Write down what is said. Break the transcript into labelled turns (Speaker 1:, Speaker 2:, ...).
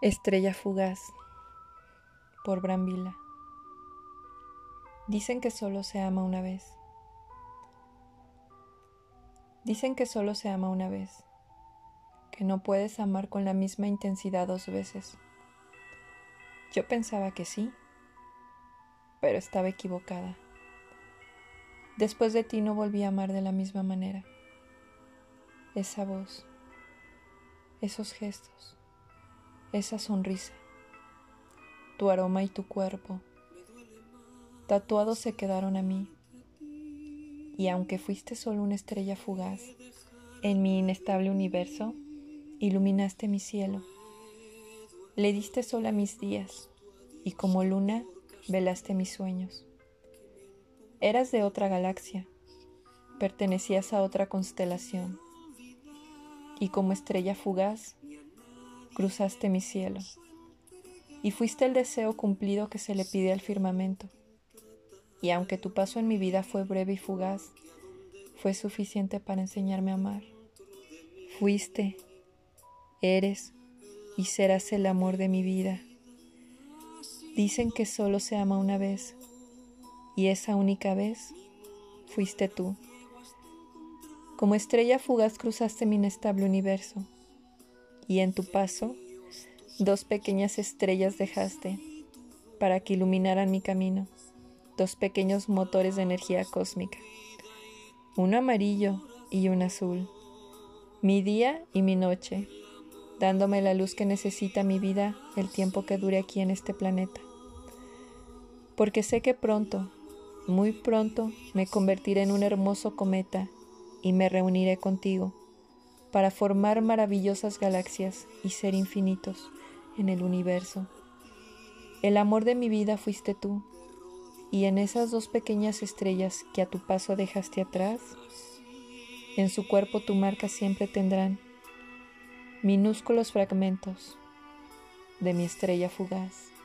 Speaker 1: Estrella fugaz por Brambila. Dicen que solo se ama una vez. Dicen que solo se ama una vez, que no puedes amar con la misma intensidad dos veces. Yo pensaba que sí, pero estaba equivocada. Después de ti no volví a amar de la misma manera. Esa voz, esos gestos esa sonrisa, tu aroma y tu cuerpo, tatuados se quedaron a mí. Y aunque fuiste solo una estrella fugaz, en mi inestable universo, iluminaste mi cielo. Le diste sol a mis días, y como luna, velaste mis sueños. Eras de otra galaxia, pertenecías a otra constelación, y como estrella fugaz, cruzaste mi cielo, y fuiste el deseo cumplido que se le pide al firmamento. Y aunque tu paso en mi vida fue breve y fugaz, fue suficiente para enseñarme a amar. Fuiste, eres y serás el amor de mi vida. Dicen que solo se ama una vez, y esa única vez fuiste tú. Como estrella fugaz cruzaste mi inestable universo y en tu paso dos pequeñas estrellas dejaste para que iluminaran mi camino, dos pequeños motores de energía cósmica, uno amarillo y un azul, mi día y mi noche, dándome la luz que necesita mi vida el tiempo que dure aquí en este planeta. Porque sé que pronto, muy pronto, me convertiré en un hermoso cometa y me reuniré contigo para formar maravillosas galaxias y ser infinitos en el universo. El amor de mi vida fuiste tú, y en esas dos pequeñas estrellas que a tu paso dejaste atrás, en su cuerpo tu marca siempre tendrán minúsculos fragmentos de mi estrella fugaz.